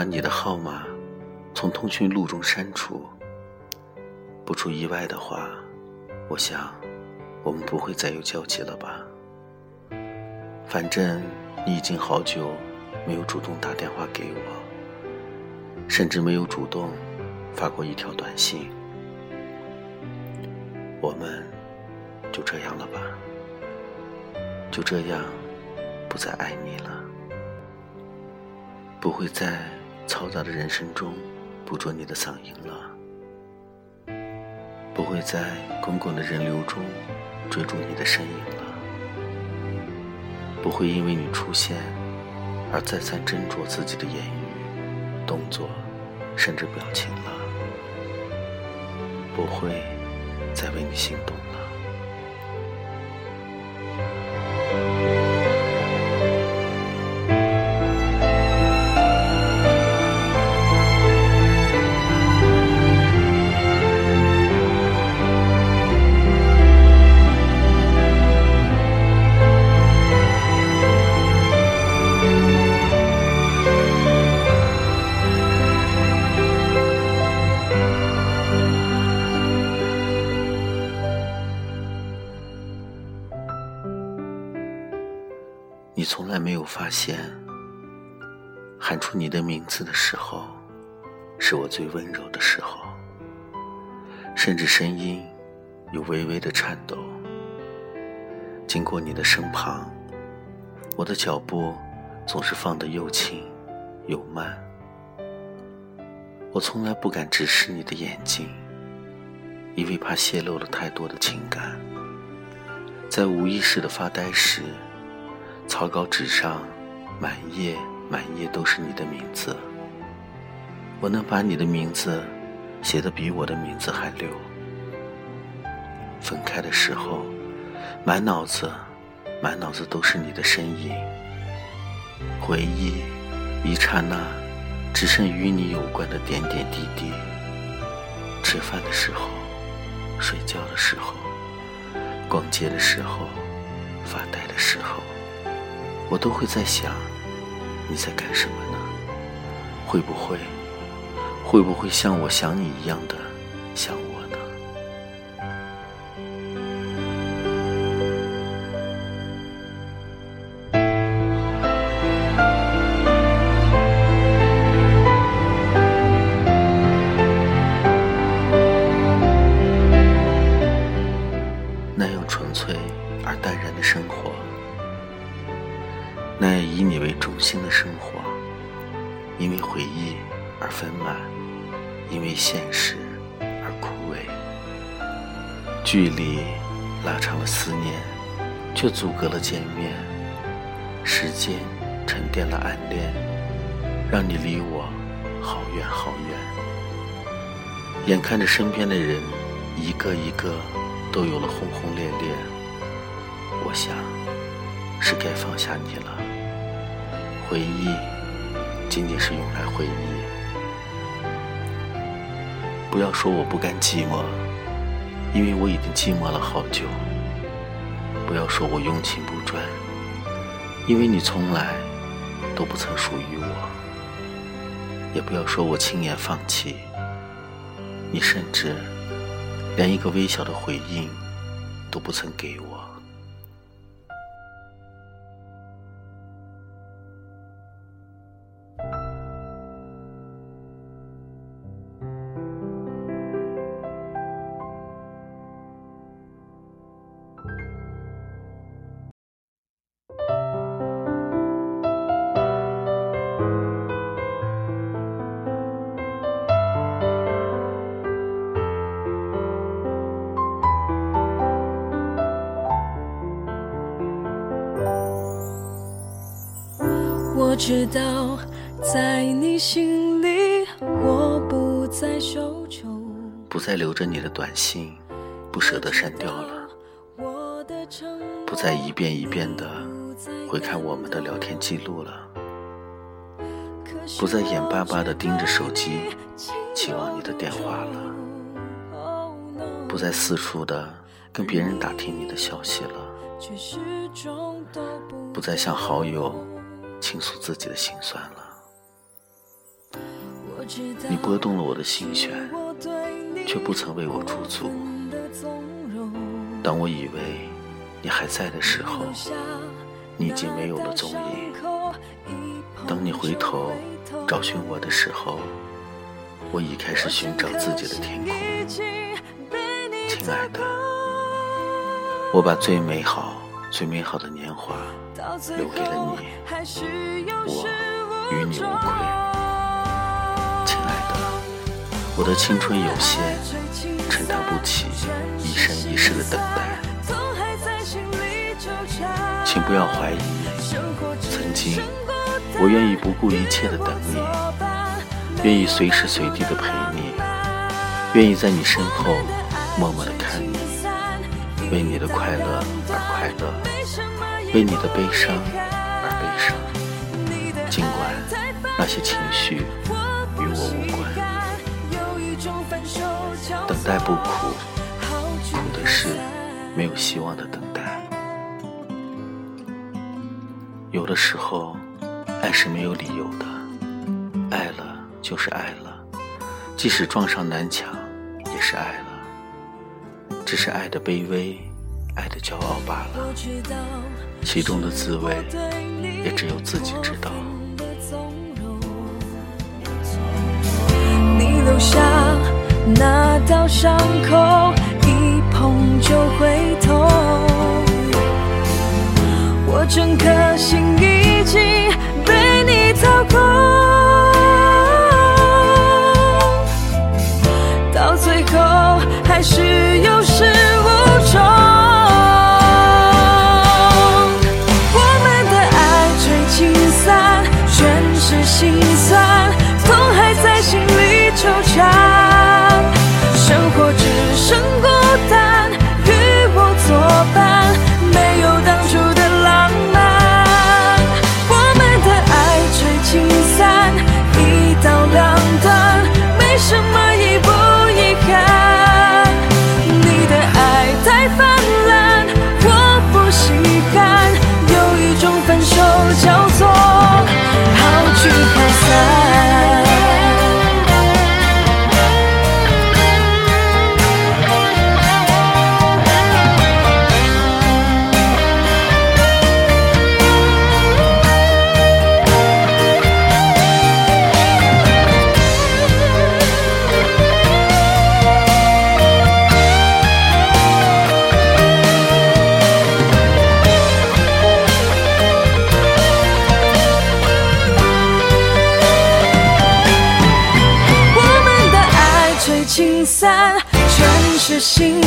把你的号码从通讯录中删除。不出意外的话，我想我们不会再有交集了吧。反正你已经好久没有主动打电话给我，甚至没有主动发过一条短信。我们就这样了吧，就这样不再爱你了，不会再嘈杂的人声中捕捉你的嗓音了，不会在滚滚的人流中追逐你的身影了。不会因为你出现而再三斟酌自己的言语、动作，甚至表情了。不会再为你心动。从来没有发现，喊出你的名字的时候，是我最温柔的时候，甚至声音有微微的颤抖。经过你的身旁，我的脚步总是放得又轻又慢。我从来不敢直视你的眼睛，因为怕泄露了太多的情感。在无意识的发呆时。草稿纸上，满页满页都是你的名字。我能把你的名字写得比我的名字还溜。分开的时候，满脑子满脑子都是你的身影。回忆一刹那，只剩与你有关的点点滴滴。吃饭的时候，睡觉的时候，逛街的时候，发呆的时候。我都会在想，你在干什么呢？会不会，会不会像我想你一样的想我？那以你为中心的生活，因为回忆而丰满，因为现实而枯萎。距离拉长了思念，却阻隔了见面。时间沉淀了暗恋，让你离我好远好远。眼看着身边的人一个一个都有了轰轰烈烈，我想是该放下你了。回忆仅仅是用来回忆，不要说我不甘寂寞，因为我已经寂寞了好久。不要说我用情不专，因为你从来都不曾属于我。也不要说我轻言放弃，你甚至连一个微小的回应都不曾给我。我知道，在你心里，我不再羞羞，不再留着你的短信，不舍得删掉了，不再一遍一遍的回看我们的聊天记录了，不再眼巴巴的盯着手机，期望你的电话了，不再四处的跟别人打听你的消息了，不再向好友。倾诉自己的心酸了。你拨动了我的心弦，却不曾为我驻足。当我以为你还在的时候，你已经没有了踪影。当你回头找寻我的时候，我已开始寻找自己的天空。亲爱的，我把最美好、最美好的年华留给了你，我与你无愧。亲爱的我的青春有限，承担不起一生一世的等待。请不要怀疑，曾经我愿意不顾一切的等你，愿意随时随地的陪你，愿意在你身后默默的看你，为你的快乐而快乐，为你的悲伤而悲伤。尽管那些情绪与我无关。等待不苦，苦的是没有希望的等待。有的时候，爱是没有理由的，爱了就是爱了，即使撞上南墙，也是爱了。只是爱的卑微，爱的骄傲罢了，其中的滋味，也只有自己知道。你留下。那道伤口一碰就会痛，我整颗心已经算，痛还在心里纠缠。是心